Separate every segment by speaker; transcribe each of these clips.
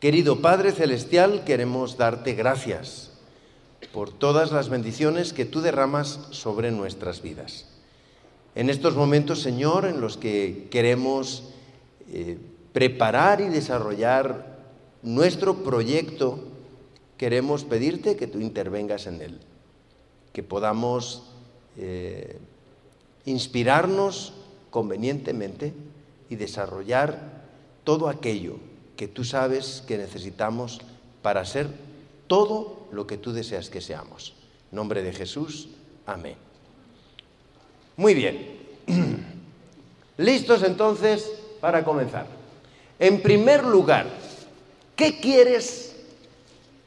Speaker 1: Querido Padre Celestial, queremos darte gracias por todas las bendiciones que tú derramas sobre nuestras vidas. En estos momentos, Señor, en los que queremos eh, preparar y desarrollar nuestro proyecto, queremos pedirte que tú intervengas en él, que podamos eh, inspirarnos convenientemente y desarrollar todo aquello que tú sabes que necesitamos para ser todo lo que tú deseas que seamos. En nombre de Jesús, amén. Muy bien. ¿Listos entonces para comenzar? En primer lugar, ¿qué quieres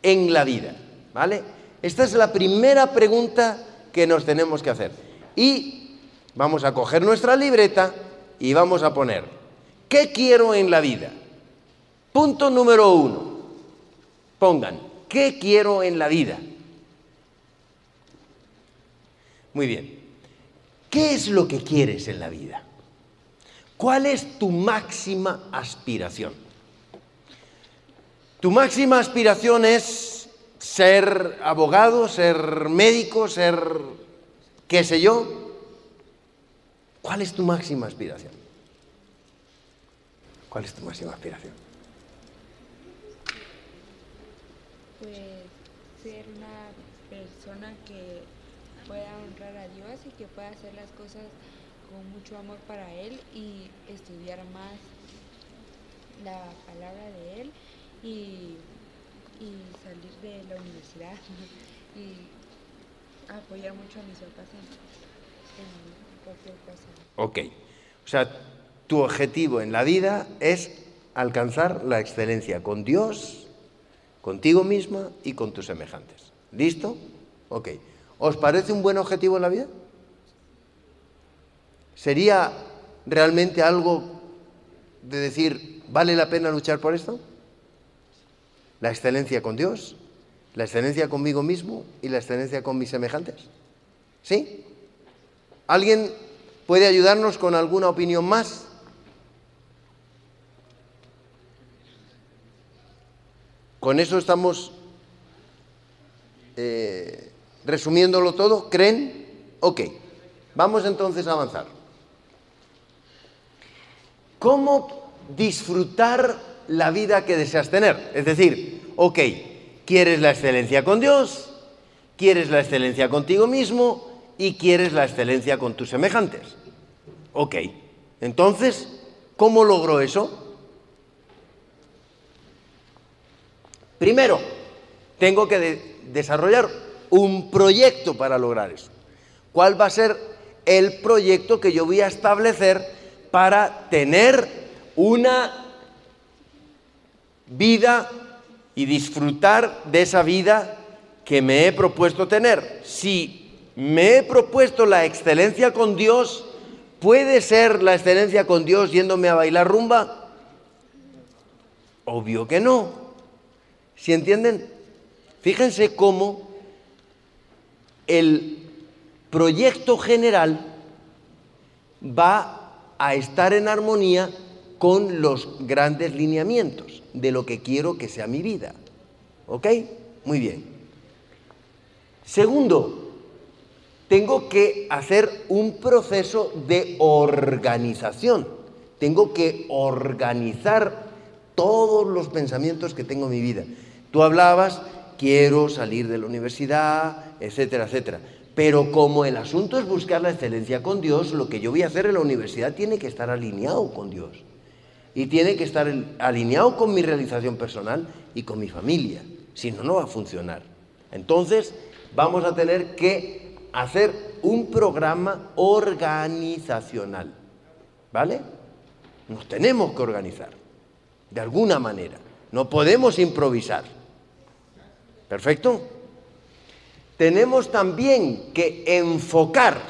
Speaker 1: en la vida? ¿Vale? Esta es la primera pregunta que nos tenemos que hacer. Y vamos a coger nuestra libreta y vamos a poner, ¿qué quiero en la vida? Punto número uno. Pongan, ¿qué quiero en la vida? Muy bien. ¿Qué es lo que quieres en la vida? ¿Cuál es tu máxima aspiración? Tu máxima aspiración es ser abogado, ser médico, ser qué sé yo, ¿Cuál es tu máxima aspiración? ¿Cuál es tu máxima aspiración?
Speaker 2: Pues ser una persona que pueda honrar a Dios y que pueda hacer las cosas con mucho amor para Él y estudiar más la palabra de Él y, salir de la universidad y apoyar mucho a mis papás en
Speaker 1: Ok. O sea, tu objetivo en la vida es alcanzar la excelencia con Dios, contigo misma y con tus semejantes. ¿Listo? Ok. ¿Os parece un buen objetivo en la vida? ¿Sería realmente algo de decir, ¿vale la pena luchar por esto? La excelencia con Dios, la excelencia conmigo mismo y la excelencia con mis semejantes. ¿Sí? ¿Alguien puede ayudarnos con alguna opinión más? Con eso estamos eh, resumiéndolo todo. ¿Creen? Ok. Vamos entonces a avanzar. ¿Cómo disfrutar la vida que deseas tener? Es decir, ok, ¿quieres la excelencia con Dios? ¿Quieres la excelencia contigo mismo? y quieres la excelencia con tus semejantes. Ok, entonces, ¿cómo logró eso? Primero, tengo que desarrollar un proyecto para lograr eso. ¿Cuál va a ser el proyecto que yo voy a establecer para tener una vida y disfrutar de esa vida que me he propuesto tener? Si me he propuesto la excelencia con Dios, ¿puede ser la excelencia con Dios yéndome a bailar rumba? Obvio que no. ¿Sí entienden? Fíjense cómo el proyecto general va a estar en armonía con los grandes lineamientos de lo que quiero que sea mi vida. ¿Ok? Muy bien. Segundo, tengo que hacer un proceso de organización. Tengo que organizar todos los pensamientos que tengo en mi vida. Tú hablabas, quiero salir de la universidad, etcétera, etcétera. Pero como el asunto es buscar la excelencia con Dios, lo que yo voy a hacer en la universidad tiene que estar alineado con Dios. Y tiene que estar alineado con mi realización personal y con mi familia. Si no, no va a funcionar. Entonces, vamos a tener que hacer un programa organizacional. ¿Vale? Nos tenemos que organizar, de alguna manera. No podemos improvisar. ¿Perfecto? Tenemos también que enfocar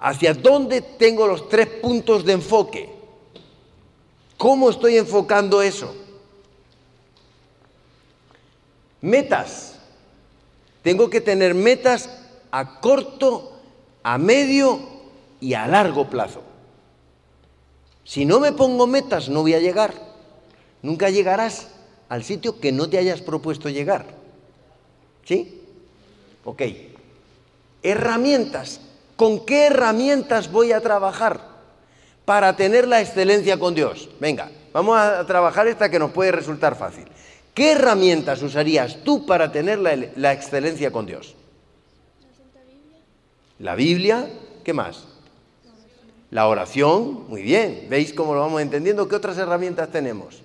Speaker 1: hacia dónde tengo los tres puntos de enfoque. ¿Cómo estoy enfocando eso? Metas. Tengo que tener metas a corto, a medio y a largo plazo. Si no me pongo metas no voy a llegar. Nunca llegarás al sitio que no te hayas propuesto llegar. ¿Sí? Ok. Herramientas. ¿Con qué herramientas voy a trabajar para tener la excelencia con Dios? Venga, vamos a trabajar esta que nos puede resultar fácil. ¿Qué herramientas usarías tú para tener la, excelencia con Dios? La Biblia, ¿qué más? La oración, muy bien. ¿Veis cómo lo vamos entendiendo? ¿Qué otras herramientas tenemos?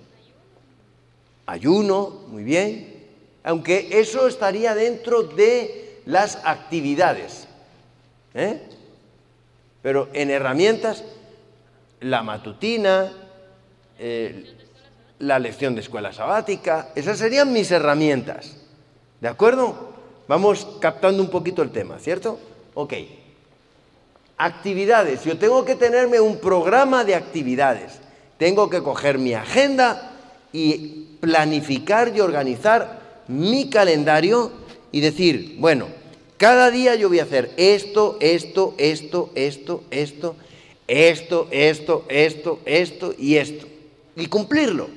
Speaker 1: Ayuno, muy bien. Aunque eso estaría dentro de las actividades. ¿eh? Pero en herramientas, la matutina, eh, la lección de escuela sabática, esas serían mis herramientas. ¿De acuerdo? Vamos captando un poquito el tema, ¿cierto? Ok. Actividades. Yo tengo que tenerme un programa de actividades. Tengo que coger mi agenda y planificar y organizar mi calendario y decir, bueno, cada día yo voy a hacer esto, esto, esto, esto, esto, esto, esto, esto, esto y esto. Y cumplirlo.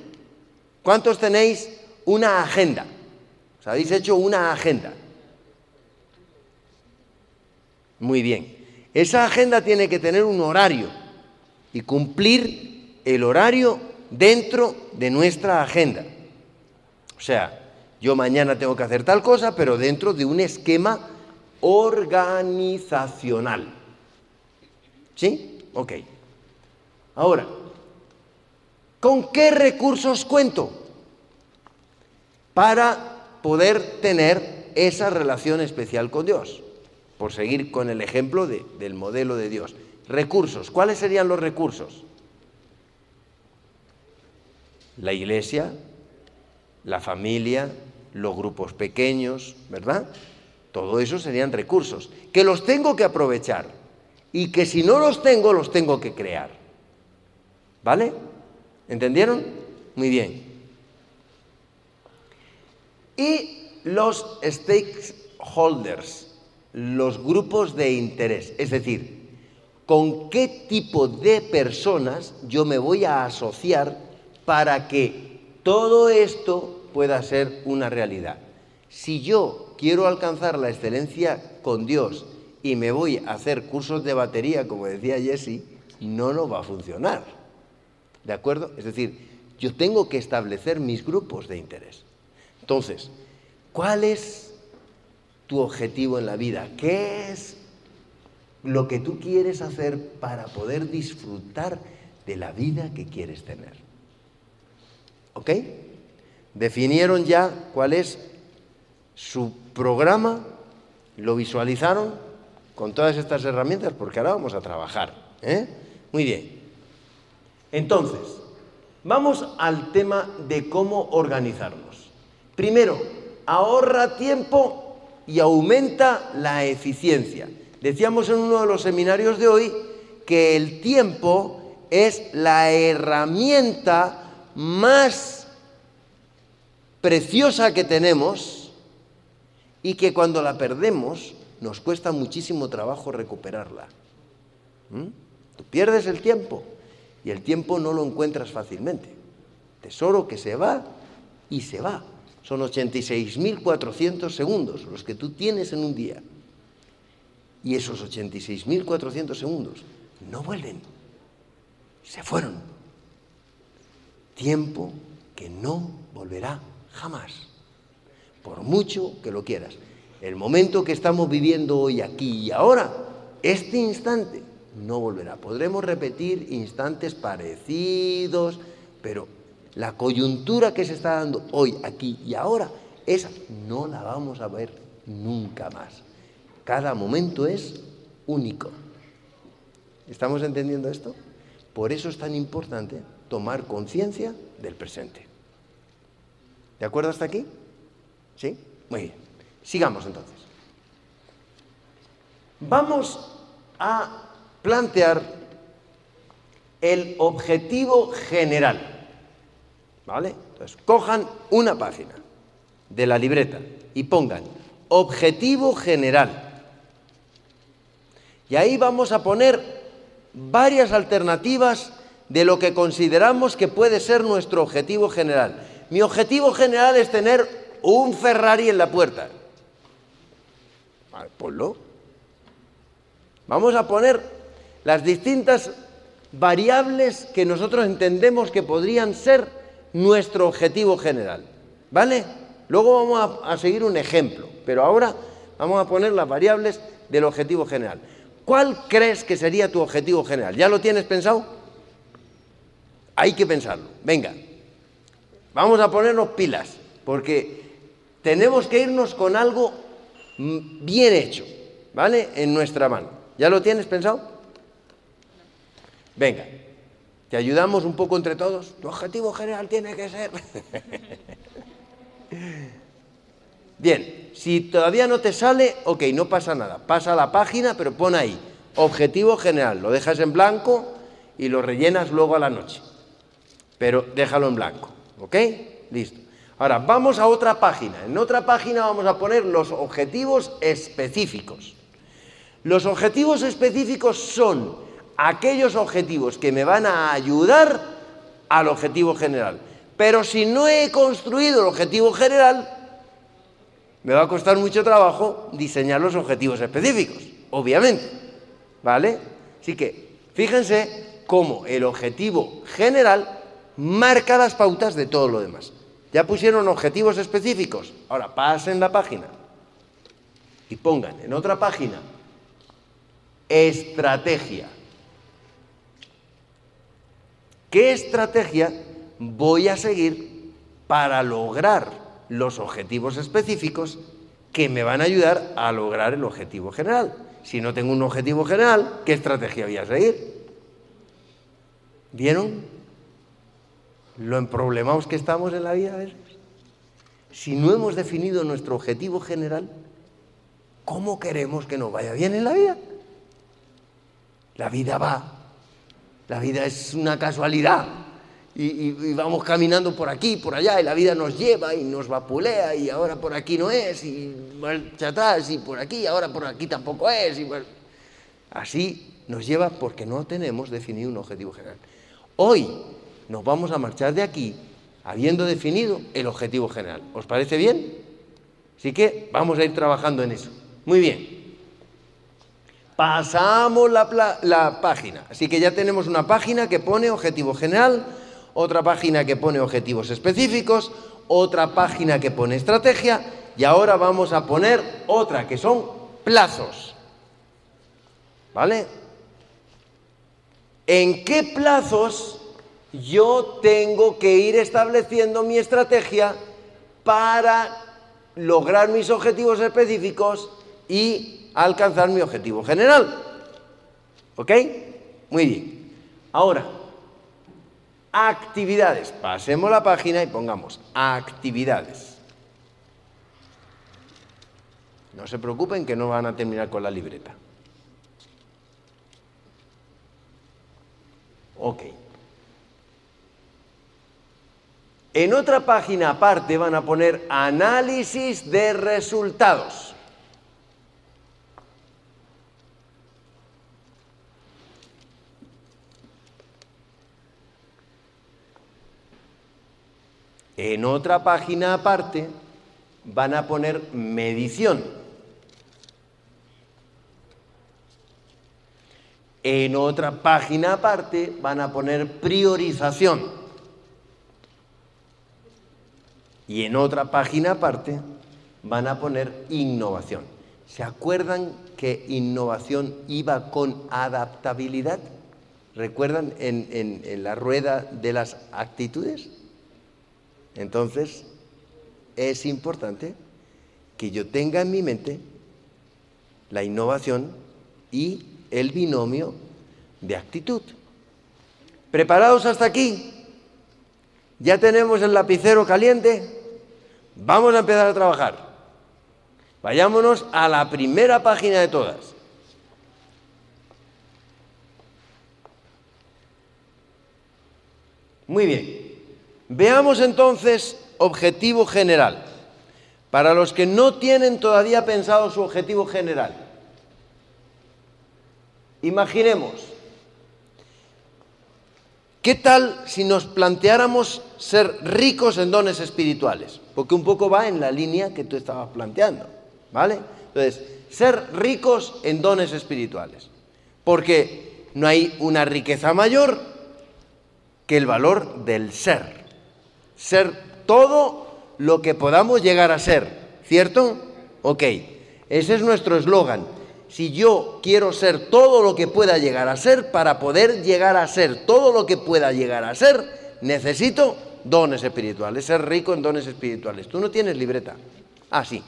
Speaker 1: ¿Cuántos tenéis una agenda? ¿Os habéis hecho una agenda? Muy bien. Esa agenda tiene que tener un horario y cumplir el horario dentro de nuestra agenda. O sea, yo mañana tengo que hacer tal cosa, pero dentro de un esquema organizacional. ¿Sí? Ok. Ahora, ¿con qué recursos cuento para poder tener esa relación especial con Dios? Por seguir con el ejemplo del modelo de Dios. Recursos. ¿Cuáles serían los recursos? La iglesia, la familia, los grupos pequeños, ¿verdad? Todo eso serían recursos que los tengo que aprovechar y que si no los tengo, los tengo que crear. ¿Vale? ¿Entendieron? Muy bien. Y los stakeholders, los grupos de interés, es decir, con qué tipo de personas yo me voy a asociar para que todo esto pueda ser una realidad. Si yo quiero alcanzar la excelencia con Dios y me voy a hacer cursos de batería, como decía Jesse, no nos va a funcionar. ¿De acuerdo? Es decir, yo tengo que establecer mis grupos de interés. Entonces, ¿cuál es tu objetivo en la vida? ¿Qué es lo que tú quieres hacer para poder disfrutar de la vida que quieres tener? ¿Ok? Definieron ya cuál es su programa, lo visualizaron con todas estas herramientas, porque ahora vamos a trabajar. ¿eh? Muy bien. Entonces, vamos al tema de cómo organizarnos. Primero, ahorra tiempo y aumenta la eficiencia. Decíamos en uno de los seminarios de hoy que el tiempo es la herramienta más preciosa que tenemos y que cuando la perdemos nos cuesta muchísimo trabajo recuperarla. ¿Mm? Tú pierdes el tiempo y el tiempo no lo encuentras fácilmente. Tesoro que se va y se va. Son 86.400 segundos los que tú tienes en un día. Y esos 86.400 segundos no vuelven. Se fueron. Tiempo que no volverá jamás. Por mucho que lo quieras. El momento que estamos viviendo hoy, aquí y ahora, este instante, no volverá. Podremos repetir instantes parecidos, pero la coyuntura que se está dando hoy, aquí y ahora, esa no la vamos a ver nunca más. Cada momento es único. ¿Estamos entendiendo esto? Por eso es tan importante tomar conciencia del presente. ¿De acuerdo hasta aquí? ¿Sí? Muy bien. Sigamos entonces. Vamos a plantear el objetivo general. ¿Vale? Entonces, cojan una página de la libreta y pongan objetivo general. Y ahí vamos a poner varias alternativas de lo que consideramos que puede ser nuestro objetivo general. Mi objetivo general es tener un Ferrari en la puerta. Vale, ponlo. Vamos a poner las distintas variables que nosotros entendemos que podrían ser nuestro objetivo general. ¿Vale? Luego vamos a, seguir un ejemplo, pero ahora vamos a poner las variables del objetivo general. ¿Cuál crees que sería tu objetivo general? ¿Ya lo tienes pensado? Hay que pensarlo. Venga, vamos a ponernos pilas, porque tenemos que irnos con algo mm, bien hecho, ¿vale? En nuestra mano. ¿Ya lo tienes pensado? Venga, te ayudamos un poco entre todos. Tu objetivo general tiene que ser... Bien, si todavía no te sale, ok, no pasa nada. Pasa a la página, pero pon ahí, objetivo general. Lo dejas en blanco y lo rellenas luego a la noche. Pero déjalo en blanco, ¿ok? Listo. Ahora, vamos a otra página. En otra página vamos a poner los objetivos específicos. Los objetivos específicos son aquellos objetivos que me van a ayudar al objetivo general. Pero si no he construido el objetivo general, me va a costar mucho trabajo diseñar los objetivos específicos, obviamente. ¿Vale? Así que fíjense cómo el objetivo general marca las pautas de todo lo demás. Ya pusieron objetivos específicos. Ahora pasen la página y pongan en otra página estrategia. ¿Qué estrategia voy a seguir para lograr los objetivos específicos que me van a ayudar a lograr el objetivo general. Si no tengo un objetivo general, ¿qué estrategia voy a seguir? ¿Vieron lo emproblemados que estamos en la vida? Si no hemos definido nuestro objetivo general, ¿cómo queremos que nos vaya bien en la vida? La vida va, la vida es una casualidad, y, vamos caminando por aquí, por allá, y la vida nos lleva y nos vapulea, y ahora por aquí no es, y marcha atrás, y por aquí, ahora por aquí tampoco es. Y Así nos lleva porque no tenemos definido un objetivo general. Hoy nos vamos a marchar de aquí habiendo definido el objetivo general. ¿Os parece bien? Así que vamos a ir trabajando en eso. Muy bien. Pasamos la, página. Así que ya tenemos una página que pone objetivo general otra página que pone objetivos específicos, otra página que pone estrategia y ahora vamos a poner otra que son plazos. ¿Vale? ¿En qué plazos yo tengo que ir estableciendo mi estrategia para lograr mis objetivos específicos y alcanzar mi objetivo general? ¿Ok? Muy bien. Ahora, actividades. Pasemos la página y pongamos actividades. No se preocupen que no van a terminar con la libreta. Ok. En otra página aparte van a poner análisis de resultados. En otra página aparte van a poner medición. En otra página aparte van a poner priorización. Y en otra página aparte van a poner innovación. ¿Se acuerdan que innovación iba con adaptabilidad? ¿Recuerdan en, en la rueda de las actitudes? Entonces, es importante que yo tenga en mi mente la innovación y el binomio de actitud. ¿Preparados hasta aquí? ¿Ya tenemos el lapicero caliente? Vamos a empezar a trabajar. Vayámonos a la primera página de todas. Muy bien. Veamos entonces objetivo general. Para los que no tienen todavía pensado su objetivo general, imaginemos ¿Qué tal si nos planteáramos ser ricos en dones espirituales? Porque un poco va en la línea que tú estabas planteando, ¿vale? Entonces, ser ricos en dones espirituales. Porque no hay una riqueza mayor que el valor del ser. Ser todo lo que podamos llegar a ser, ¿cierto? Ok, ese es nuestro eslogan. Si yo quiero ser todo lo que pueda llegar a ser, para poder llegar a ser todo lo que pueda llegar a ser, necesito dones espirituales, ser rico en dones espirituales. Tú no tienes libreta. Ah, sí.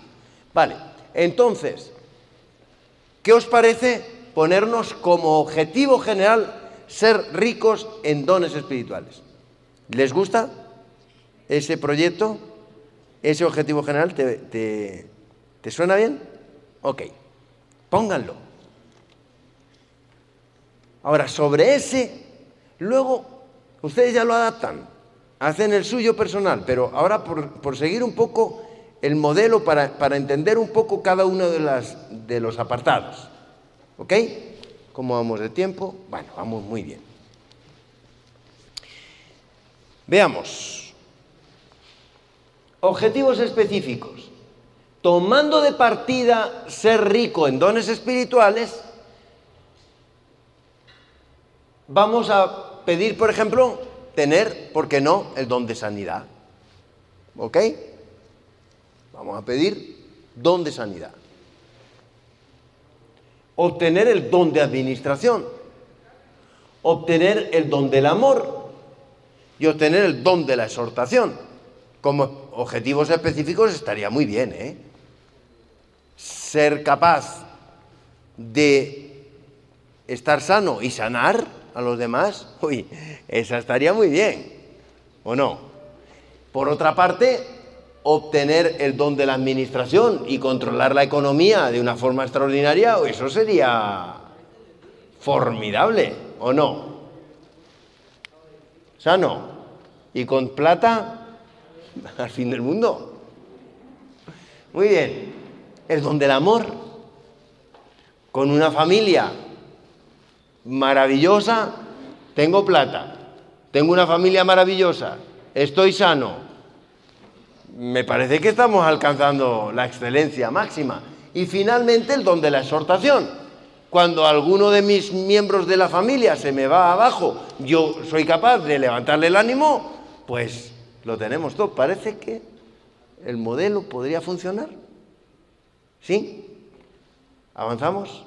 Speaker 1: Vale. Entonces, ¿qué os parece ponernos como objetivo general ser ricos en dones espirituales? ¿Les gusta ese proyecto? ¿Ese objetivo general te, te suena bien? Ok, pónganlo. Ahora, sobre ese, luego ustedes ya lo adaptan, hacen el suyo personal, pero ahora por, seguir un poco el modelo para, para, entender un poco cada uno de, las, de los apartados. ¿Ok? ¿Cómo vamos de tiempo? Bueno, vamos muy bien. Veamos. Objetivos específicos tomando de partida ser rico en dones espirituales, vamos a pedir, por ejemplo, tener, ¿por qué no?, el don de sanidad. ¿Ok? Vamos a pedir don de sanidad. Obtener el don de administración. Obtener el don del amor. Y obtener el don de la exhortación. Como objetivos específicos estaría muy bien, ¿eh? ser capaz de estar sano y sanar a los demás, uy, esa estaría muy bien, ¿o no? Por otra parte, obtener el don de la administración y controlar la economía de una forma extraordinaria, eso sería formidable, ¿o no? Sano y con plata al fin del mundo. Muy bien el don del amor. Con una familia maravillosa, tengo plata, tengo una familia maravillosa, estoy sano. Me parece que estamos alcanzando la excelencia máxima. Y finalmente el don de la exhortación. Cuando alguno de mis miembros de la familia se me va abajo, yo soy capaz de levantarle el ánimo, pues lo tenemos todo. Parece que el modelo podría funcionar. ¿Sí? ¿Avanzamos?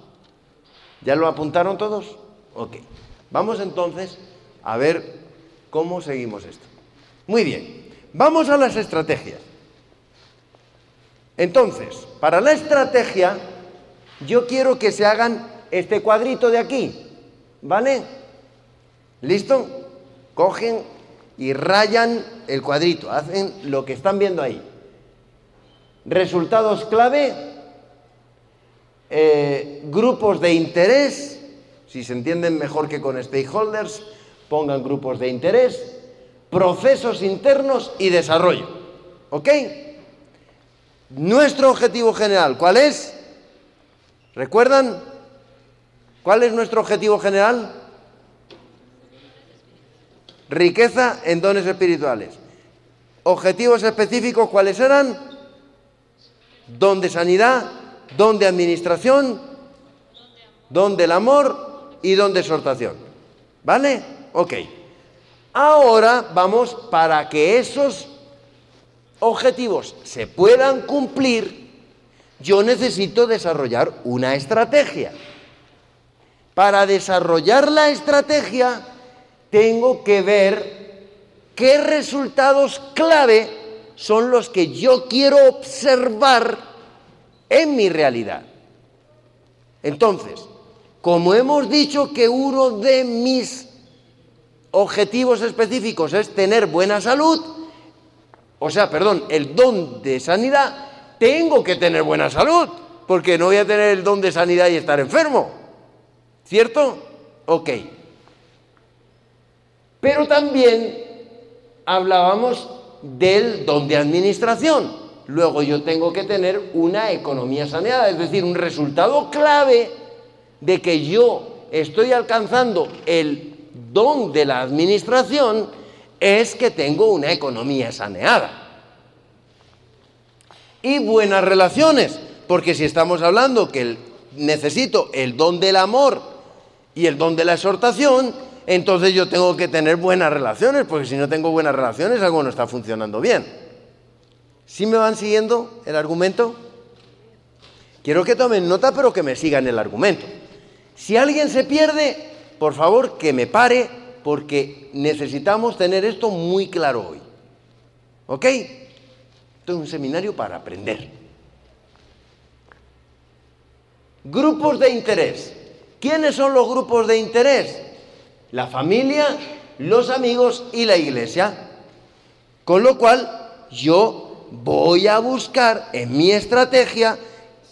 Speaker 1: ¿Ya lo apuntaron todos? Ok. Vamos entonces a ver cómo seguimos esto. Muy bien. Vamos a las estrategias. Entonces, para la estrategia, yo quiero que se hagan este cuadrito de aquí. ¿Vale? ¿Listo? Cogen y rayan el cuadrito, hacen lo que están viendo ahí. Resultados clave eh, grupos de interés, si se entienden mejor que con stakeholders, pongan grupos de interés, procesos internos y desarrollo. ¿Ok? Nuestro objetivo general, ¿cuál es? ¿Recuerdan? ¿Cuál es nuestro objetivo general? Riqueza en dones espirituales. Objetivos específicos, ¿cuáles eran? Don de sanidad, don de administración, don del amor y don de exhortación. ¿Vale? Ok. Ahora vamos para que esos objetivos se puedan cumplir, yo necesito desarrollar una estrategia. Para desarrollar la estrategia tengo que ver qué resultados clave son los que yo quiero observar en mi realidad. Entonces, como hemos dicho que uno de mis objetivos específicos es tener buena salud, o sea, perdón, el don de sanidad, tengo que tener buena salud, porque no voy a tener el don de sanidad y estar enfermo. ¿Cierto? Ok. Pero también hablábamos del don de administración luego yo tengo que tener una economía saneada, es decir, un resultado clave de que yo estoy alcanzando el don de la administración es que tengo una economía saneada. Y buenas relaciones, porque si estamos hablando que necesito el don del amor y el don de la exhortación, entonces yo tengo que tener buenas relaciones, porque si no tengo buenas relaciones algo no está funcionando bien. ¿Sí me van siguiendo el argumento? Quiero que tomen nota, pero que me sigan el argumento. Si alguien se pierde, por favor que me pare, porque necesitamos tener esto muy claro hoy. ¿Ok? Esto es un seminario para aprender. Grupos de interés. ¿Quiénes son los grupos de interés? La familia, los amigos y la iglesia. Con lo cual, yo voy a buscar en mi estrategia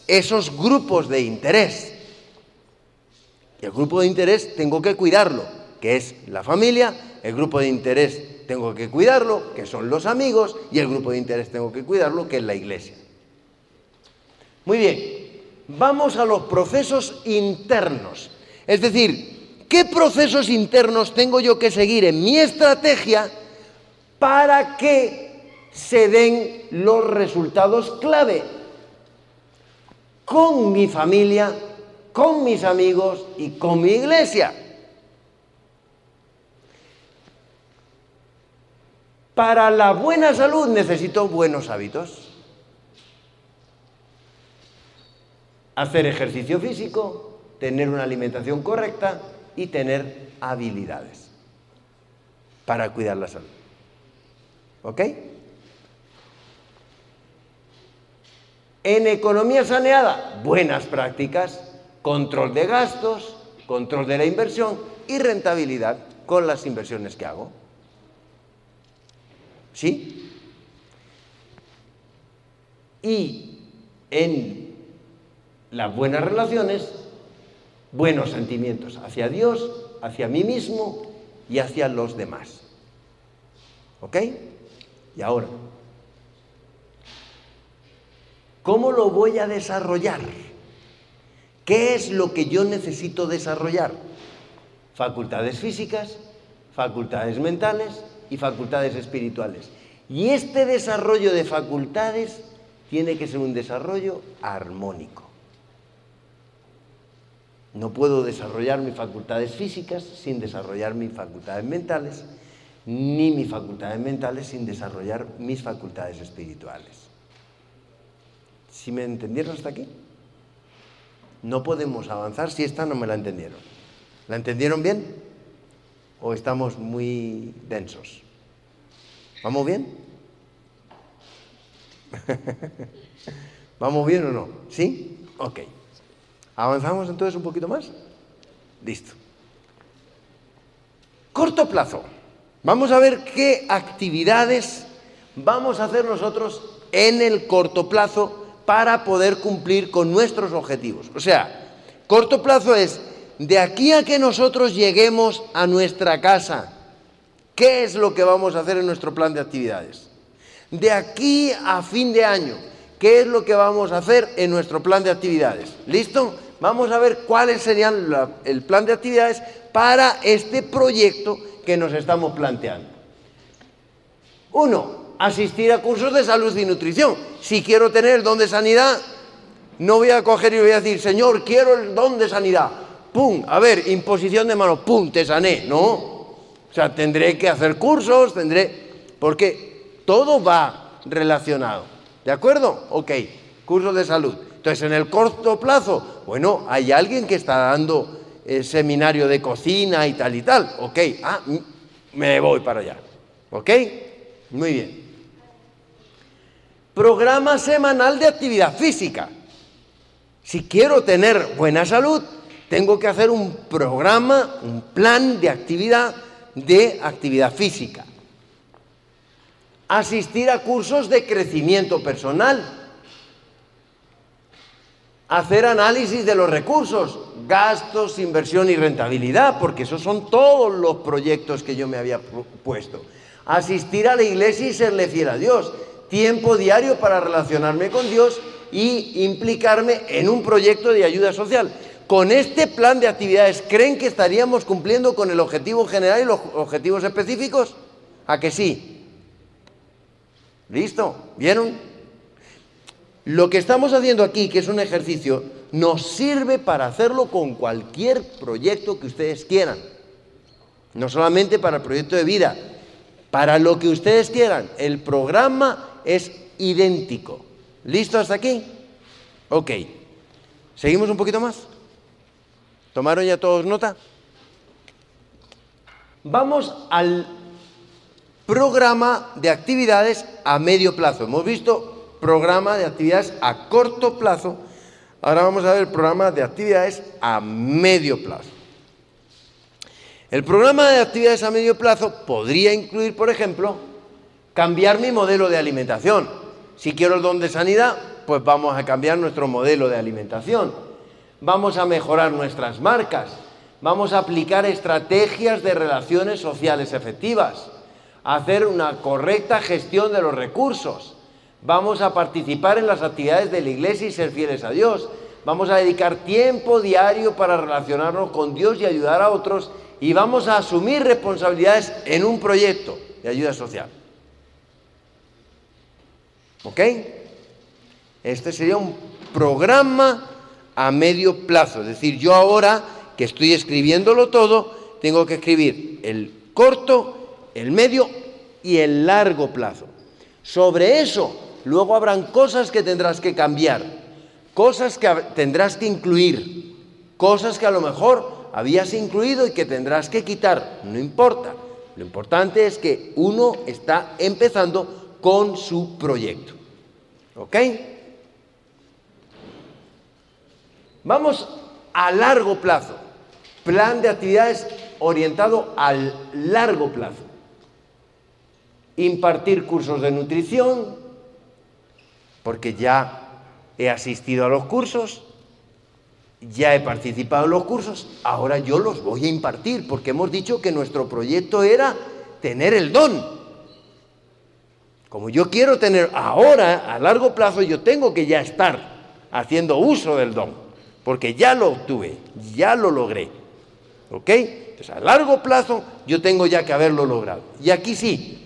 Speaker 1: esos grupos de interés. El grupo de interés tengo que cuidarlo, que es la familia, el grupo de interés tengo que cuidarlo, que son los amigos, y el grupo de interés tengo que cuidarlo, que es la iglesia. Muy bien, vamos a los procesos internos. Es decir, ¿qué procesos internos tengo yo que seguir en mi estrategia para que se den los resultados clave? con mi familia, con mis amigos y con mi iglesia. Para la buena salud necesito buenos hábitos. Hacer ejercicio físico, tener una alimentación correcta y tener habilidades para cuidar la salud. ¿Ok? En economía saneada, buenas prácticas, control de gastos, control de la inversión y rentabilidad con las inversiones que hago. ¿Sí? Y en las buenas relaciones, buenos sentimientos hacia Dios, hacia mí mismo y hacia los demás. ¿Ok? Y ahora, ¿Cómo lo voy a desarrollar? ¿Qué es lo que yo necesito desarrollar? Facultades físicas, facultades mentales y facultades espirituales. Y este desarrollo de facultades tiene que ser un desarrollo armónico. No puedo desarrollar mis facultades físicas sin desarrollar mis facultades mentales, ni mis facultades mentales sin desarrollar mis facultades espirituales. ¿Si me entendieron hasta aquí? No podemos avanzar si esta no me la entendieron. ¿La entendieron bien? ¿O estamos muy densos? ¿Vamos bien? ¿Vamos bien o no? ¿Sí? Ok. ¿Avanzamos entonces un poquito más? Listo. Corto plazo. Vamos a ver qué actividades vamos a hacer nosotros en el corto plazo para poder cumplir con nuestros objetivos. O sea, corto plazo es de aquí a que nosotros lleguemos a nuestra casa, ¿qué es lo que vamos a hacer en nuestro plan de actividades? De aquí a fin de año, ¿qué es lo que vamos a hacer en nuestro plan de actividades? ¿Listo? Vamos a ver cuáles serían el plan de actividades para este proyecto que nos estamos planteando. Uno, asistir a cursos de salud y nutrición. Si quiero tener el don de sanidad, no voy a coger y voy a decir, Señor, quiero el don de sanidad. ¡Pum! A ver, imposición de manos, ¡pum! Te sané. No. O sea, tendré que hacer cursos, tendré... Porque todo va relacionado. ¿De acuerdo? Ok, cursos de salud. Entonces, en el corto plazo, bueno, hay alguien que está dando el seminario de cocina y tal y tal. Ok, ah, me voy para allá. ¿Ok? Muy bien. Programa semanal de actividad física. Si quiero tener buena salud, tengo que hacer un programa, un plan de actividad de actividad física. Asistir a cursos de crecimiento personal. Hacer análisis de los recursos, gastos, inversión y rentabilidad, porque esos son todos los proyectos que yo me había puesto. Asistir a la iglesia y serle fiel a Dios tiempo diario para relacionarme con Dios y implicarme en un proyecto de ayuda social. con este plan de actividades, ¿creen que estaríamos cumpliendo con el objetivo general y los objetivos específicos? ¿A que sí? ¿Listo? ¿Vieron? Lo que estamos haciendo aquí, que es un ejercicio, nos sirve para hacerlo con cualquier proyecto que ustedes quieran. No solamente para el proyecto de vida, para lo que ustedes quieran. El programa es idéntico. ¿Listo hasta aquí? Ok. ¿Seguimos un poquito más? ¿Tomaron ya todos nota? Vamos al programa de actividades a medio plazo. Hemos visto programa de actividades a corto plazo. Ahora vamos a ver el programa de actividades a medio plazo. El programa de actividades a medio plazo podría incluir, por ejemplo, cambiar mi modelo de alimentación. Si quiero el don de sanidad, pues vamos a cambiar nuestro modelo de alimentación. Vamos a mejorar nuestras marcas. Vamos a aplicar estrategias de relaciones sociales efectivas. Hacer una correcta gestión de los recursos. Vamos a participar en las actividades de la iglesia y ser fieles a Dios. Vamos a dedicar tiempo diario para relacionarnos con Dios y ayudar a otros y vamos a asumir responsabilidades en un proyecto de ayuda social. ¿Ok? Este sería un programa a medio plazo. Es decir, yo ahora que estoy escribiéndolo todo, tengo que escribir el corto, el medio y el largo plazo. Sobre eso, luego habrán cosas que tendrás que cambiar, cosas que tendrás que incluir, cosas que a lo mejor habías incluido y que tendrás que quitar, no importa. Lo importante es que uno está empezando con su proyecto. ¿Ok? Vamos a largo plazo. Plan de actividades orientado al largo plazo. Impartir cursos de nutrición, porque ya he asistido a los cursos, ya he participado en los cursos, ahora yo los voy a impartir, porque hemos dicho que nuestro proyecto era tener el don. Como yo quiero tener ahora, a largo plazo, yo tengo que ya estar haciendo uso del don, porque ya lo obtuve, ya lo logré. ¿Ok? Entonces, a largo plazo, yo tengo ya que haberlo logrado. Y aquí sí,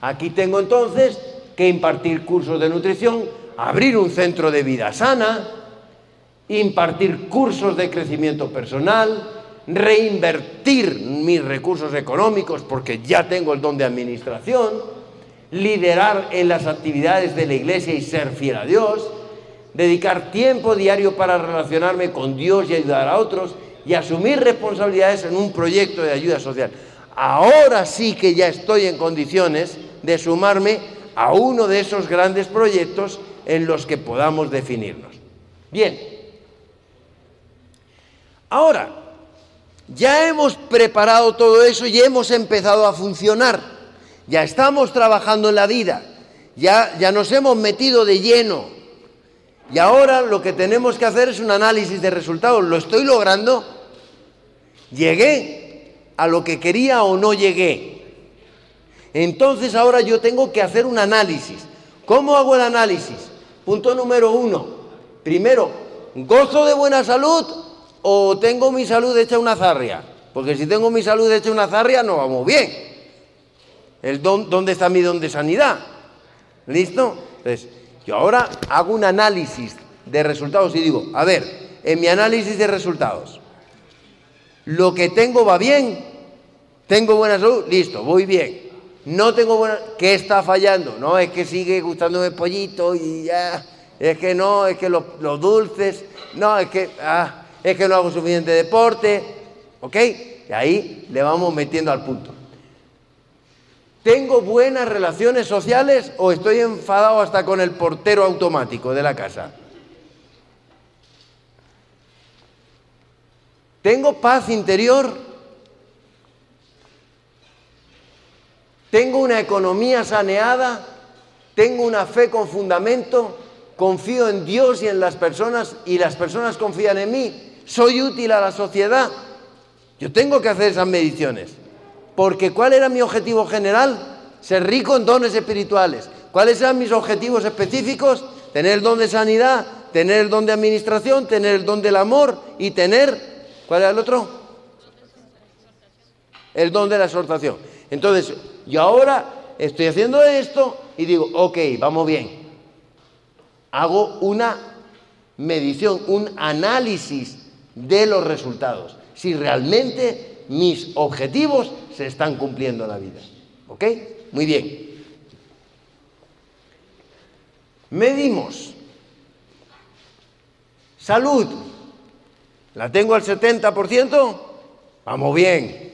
Speaker 1: aquí tengo entonces que impartir cursos de nutrición, abrir un centro de vida sana, impartir cursos de crecimiento personal, reinvertir mis recursos económicos porque ya tengo el don de administración, liderar en las actividades de la iglesia y ser fiel a Dios, dedicar tiempo diario para relacionarme con Dios y ayudar a otros y asumir responsabilidades en un proyecto de ayuda social. Ahora sí que ya estoy en condiciones de sumarme a uno de esos grandes proyectos en los que podamos definirnos. Bien, Ahora, ya hemos preparado todo eso y hemos empezado a funcionar. Ya estamos trabajando en la vida. Ya, ya nos hemos metido de lleno. Y ahora lo que tenemos que hacer es un análisis de resultados. ¿Lo estoy logrando? ¿Llegué a lo que quería o no llegué? Entonces ahora yo tengo que hacer un análisis. ¿Cómo hago el análisis? Punto número uno. Primero, gozo de buena salud o tengo mi salud hecha una zarria. Porque si tengo mi salud hecha una zarria, no vamos bien. El ¿Dónde está mi don de sanidad? ¿Listo? Entonces, yo ahora hago un análisis de resultados y digo, a ver, en mi análisis de resultados, lo que tengo va bien, tengo buena salud, listo, voy bien. No tengo buena... ¿Qué está fallando? No, es que sigue gustándome el pollito y ya... Es que no, es que los, los dulces... No, es que... Ah, es que no hago suficiente deporte, ¿ok? Y ahí le vamos metiendo al punto. ¿Tengo buenas relaciones sociales o estoy enfadado hasta con el portero automático de la casa? ¿Tengo paz interior? ¿Tengo una economía saneada? ¿Tengo una fe con fundamento? ¿Confío en Dios y en las personas y las personas confían en mí? soy útil a la sociedad. Yo tengo que hacer esas mediciones. Porque ¿cuál era mi objetivo general? Ser rico en dones espirituales. ¿Cuáles eran mis objetivos específicos? Tener el don de sanidad, tener el don de administración, tener el don del amor y tener, ¿cuál era el otro? El don de la exhortación. Entonces, yo ahora estoy haciendo esto y digo, ok, vamos bien. Hago una medición, un análisis de los resultados. Si realmente mis objetivos se están cumpliendo en la vida. ¿Ok? Muy bien. Medimos. Salud. ¿La tengo al 70%? Vamos bien.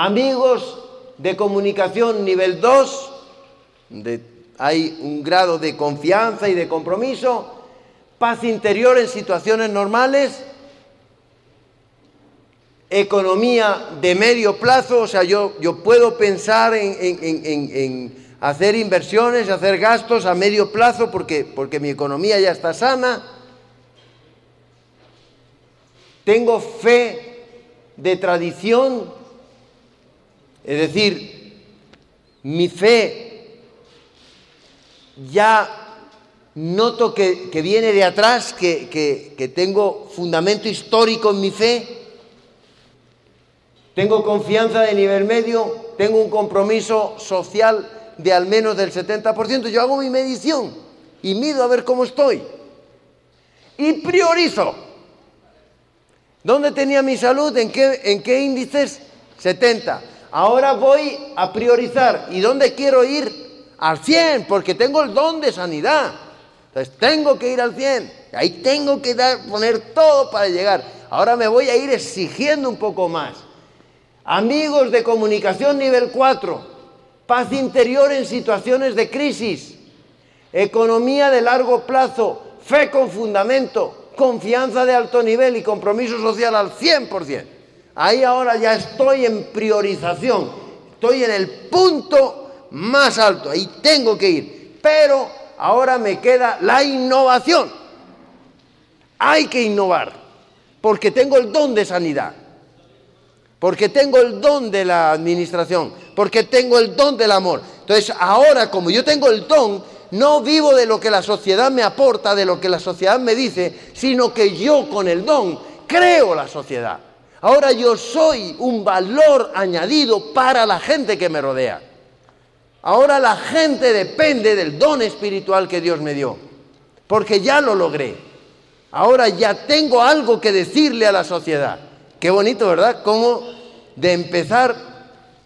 Speaker 1: Amigos de comunicación nivel 2, hay un grado de confianza y de compromiso. Paz interior en situaciones normales. Economía de medio plazo, o sea, yo, yo puedo pensar en, en hacer inversiones, hacer gastos a medio plazo porque, porque mi economía ya está sana. Tengo fe de tradición, es decir, mi fe ya noto que, viene de atrás, que, que tengo fundamento histórico en mi fe. Tengo confianza de nivel medio, tengo un compromiso social de al menos del 70%, yo hago mi medición y mido a ver cómo estoy. Y priorizo. ¿Dónde tenía mi salud? ¿En qué, en qué índices? 70. Ahora voy a priorizar. ¿Y dónde quiero ir? Al 100, porque tengo el don de sanidad. Entonces tengo que ir al 100. Ahí tengo que dar, poner todo para llegar. Ahora me voy a ir exigiendo un poco más. Amigos de comunicación nivel 4 paz interior en situaciones de crisis, economía de largo plazo, fe con fundamento, confianza de alto nivel y compromiso social al 100%. Ahí ahora ya estoy en priorización, estoy en el punto más alto, ahí tengo que ir. Pero ahora me queda la innovación. Hay que innovar, porque tengo el don de sanidad, porque tengo el don de la administración, porque tengo el don del amor. Entonces ahora como yo tengo el don, no vivo de lo que la sociedad me aporta, de lo que la sociedad me dice, sino que yo con el don creo la sociedad. Ahora yo soy un valor añadido para la gente que me rodea. Ahora la gente depende del don espiritual que Dios me dio, porque ya lo logré. Ahora ya tengo algo que decirle a la sociedad. Qué bonito, ¿verdad? Como de empezar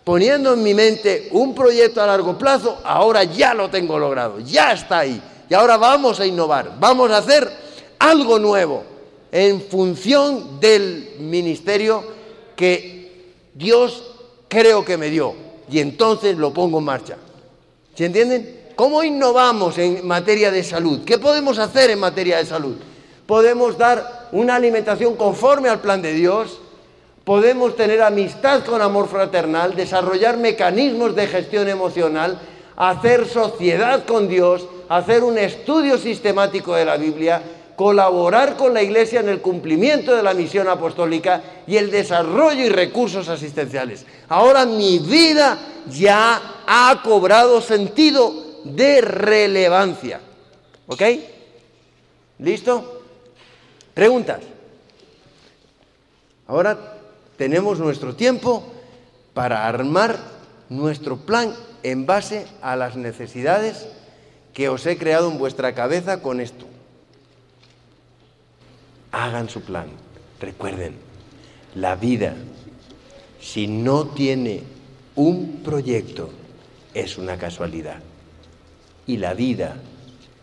Speaker 1: poniendo en mi mente un proyecto a largo plazo, ahora ya lo tengo logrado, ya está ahí. Y ahora vamos a innovar, vamos a hacer algo nuevo en función del ministerio que Dios creo que me dio. Y entonces lo pongo en marcha. ¿Se entienden? ¿Cómo innovamos en materia de salud? ¿Qué podemos hacer en materia de salud? Podemos dar una alimentación conforme al plan de Dios, podemos tener amistad con amor fraternal, desarrollar mecanismos de gestión emocional, hacer sociedad con Dios, hacer un estudio sistemático de la Biblia, colaborar con la Iglesia en el cumplimiento de la misión apostólica y el desarrollo y recursos asistenciales. Ahora mi vida ya ha cobrado sentido de relevancia. ¿Ok? ¿Listo? ¿Preguntas? Ahora tenemos nuestro tiempo para armar nuestro plan en base a las necesidades que os he creado en vuestra cabeza con esto. Hagan su plan. Recuerden, la vida, si no tiene un proyecto, es una casualidad. Y la vida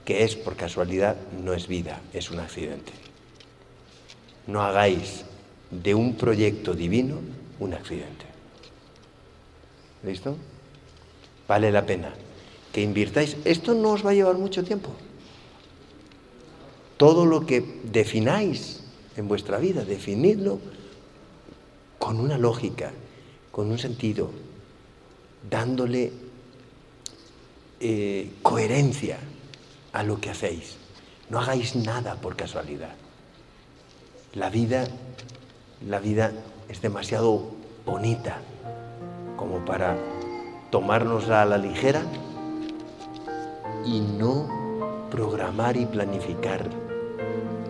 Speaker 1: que es por casualidad no es vida, es un accidente. No hagáis de un proyecto divino un accidente. ¿Listo? Vale la pena que invirtáis. Esto no os va a llevar mucho tiempo. Todo lo que defináis en vuestra vida, definidlo con una lógica, con un sentido, dándole eh, coherencia a lo que hacéis. No hagáis nada por casualidad. La vida la vida es demasiado bonita como para tomárnosla a la ligera y no programar y planificar